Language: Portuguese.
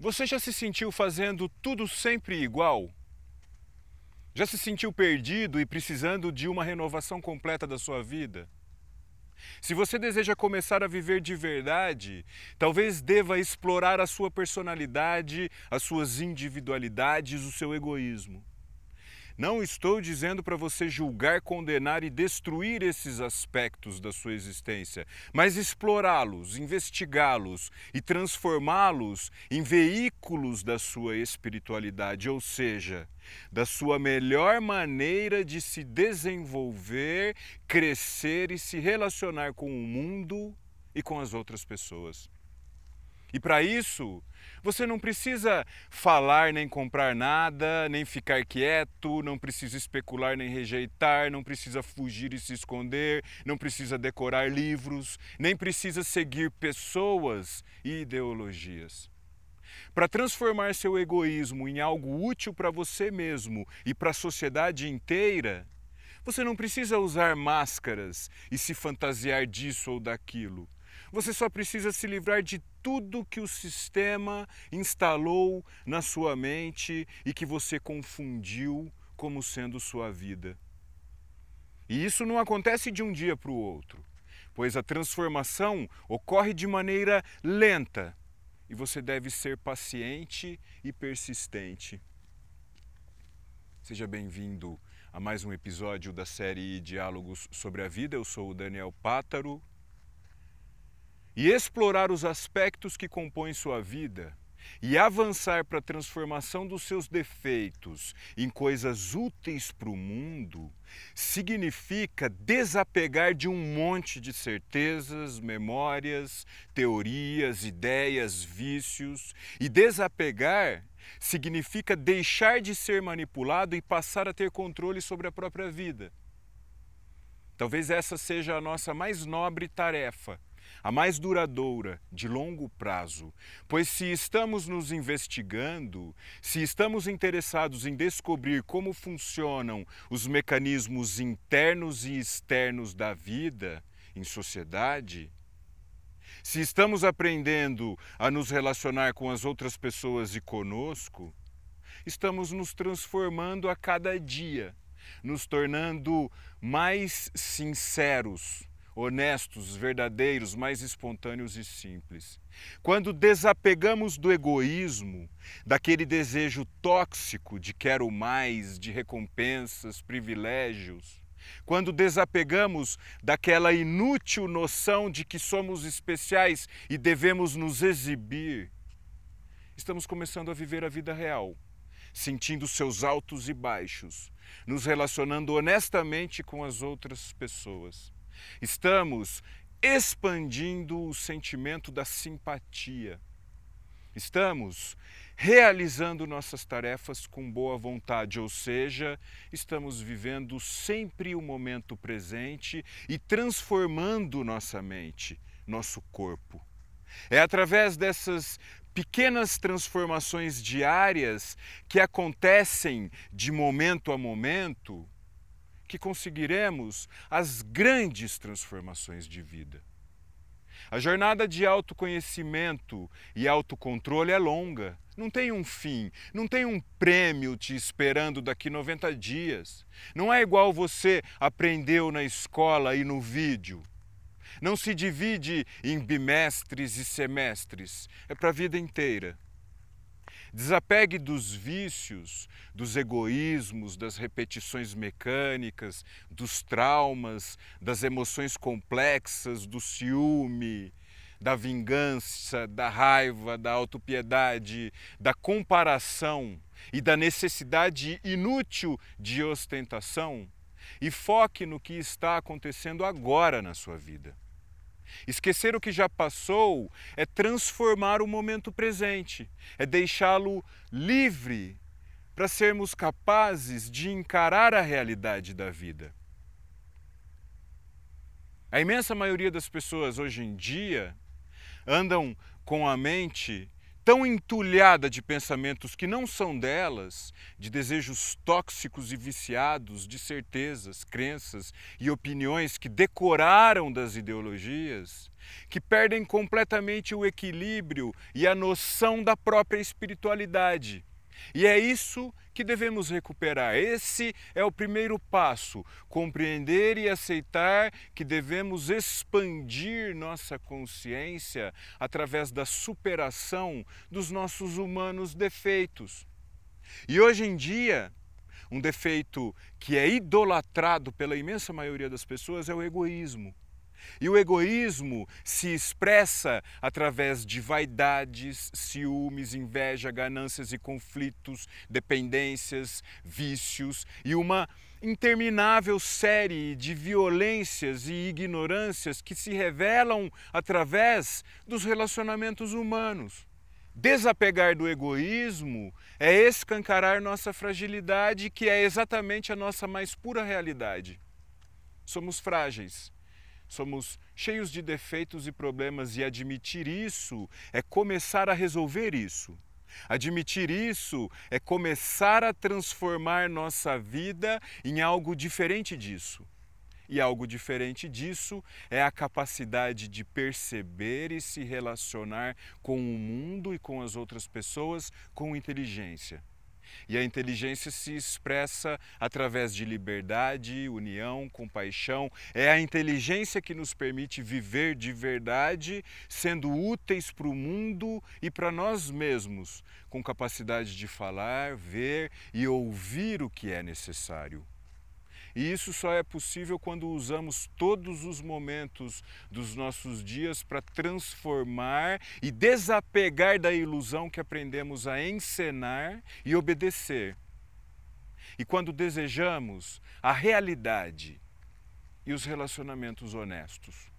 Você já se sentiu fazendo tudo sempre igual? Já se sentiu perdido e precisando de uma renovação completa da sua vida? Se você deseja começar a viver de verdade, talvez deva explorar a sua personalidade, as suas individualidades, o seu egoísmo. Não estou dizendo para você julgar, condenar e destruir esses aspectos da sua existência, mas explorá-los, investigá-los e transformá-los em veículos da sua espiritualidade, ou seja, da sua melhor maneira de se desenvolver, crescer e se relacionar com o mundo e com as outras pessoas. E para isso, você não precisa falar nem comprar nada, nem ficar quieto, não precisa especular nem rejeitar, não precisa fugir e se esconder, não precisa decorar livros, nem precisa seguir pessoas e ideologias. Para transformar seu egoísmo em algo útil para você mesmo e para a sociedade inteira, você não precisa usar máscaras e se fantasiar disso ou daquilo. Você só precisa se livrar de tudo que o sistema instalou na sua mente e que você confundiu como sendo sua vida. E isso não acontece de um dia para o outro, pois a transformação ocorre de maneira lenta e você deve ser paciente e persistente. Seja bem-vindo a mais um episódio da série Diálogos sobre a Vida. Eu sou o Daniel Pátaro e explorar os aspectos que compõem sua vida e avançar para a transformação dos seus defeitos em coisas úteis para o mundo, significa desapegar de um monte de certezas, memórias, teorias, ideias, vícios. E desapegar significa deixar de ser manipulado e passar a ter controle sobre a própria vida. Talvez essa seja a nossa mais nobre tarefa a mais duradoura, de longo prazo. Pois se estamos nos investigando, se estamos interessados em descobrir como funcionam os mecanismos internos e externos da vida em sociedade, se estamos aprendendo a nos relacionar com as outras pessoas e conosco, estamos nos transformando a cada dia, nos tornando mais sinceros honestos, verdadeiros, mais espontâneos e simples. Quando desapegamos do egoísmo, daquele desejo tóxico de quero mais, de recompensas, privilégios, quando desapegamos daquela inútil noção de que somos especiais e devemos nos exibir, estamos começando a viver a vida real, sentindo seus altos e baixos, nos relacionando honestamente com as outras pessoas. Estamos expandindo o sentimento da simpatia. Estamos realizando nossas tarefas com boa vontade, ou seja, estamos vivendo sempre o momento presente e transformando nossa mente, nosso corpo. É através dessas pequenas transformações diárias que acontecem de momento a momento que conseguiremos as grandes transformações de vida. A jornada de autoconhecimento e autocontrole é longa, não tem um fim, não tem um prêmio te esperando daqui 90 dias. Não é igual você aprendeu na escola e no vídeo. Não se divide em bimestres e semestres, é para a vida inteira. Desapegue dos vícios, dos egoísmos, das repetições mecânicas, dos traumas, das emoções complexas, do ciúme, da vingança, da raiva, da autopiedade, da comparação e da necessidade inútil de ostentação e foque no que está acontecendo agora na sua vida. Esquecer o que já passou é transformar o momento presente, é deixá-lo livre para sermos capazes de encarar a realidade da vida. A imensa maioria das pessoas hoje em dia andam com a mente tão entulhada de pensamentos que não são delas, de desejos tóxicos e viciados, de certezas, crenças e opiniões que decoraram das ideologias, que perdem completamente o equilíbrio e a noção da própria espiritualidade. E é isso que devemos recuperar. Esse é o primeiro passo: compreender e aceitar que devemos expandir nossa consciência através da superação dos nossos humanos defeitos. E hoje em dia, um defeito que é idolatrado pela imensa maioria das pessoas é o egoísmo. E o egoísmo se expressa através de vaidades, ciúmes, inveja, ganâncias e conflitos, dependências, vícios e uma interminável série de violências e ignorâncias que se revelam através dos relacionamentos humanos. Desapegar do egoísmo é escancarar nossa fragilidade, que é exatamente a nossa mais pura realidade. Somos frágeis somos cheios de defeitos e problemas e admitir isso é começar a resolver isso. Admitir isso é começar a transformar nossa vida em algo diferente disso. E algo diferente disso é a capacidade de perceber e se relacionar com o mundo e com as outras pessoas com inteligência. E a inteligência se expressa através de liberdade, união, compaixão. É a inteligência que nos permite viver de verdade, sendo úteis para o mundo e para nós mesmos, com capacidade de falar, ver e ouvir o que é necessário. E isso só é possível quando usamos todos os momentos dos nossos dias para transformar e desapegar da ilusão que aprendemos a encenar e obedecer. E quando desejamos a realidade e os relacionamentos honestos.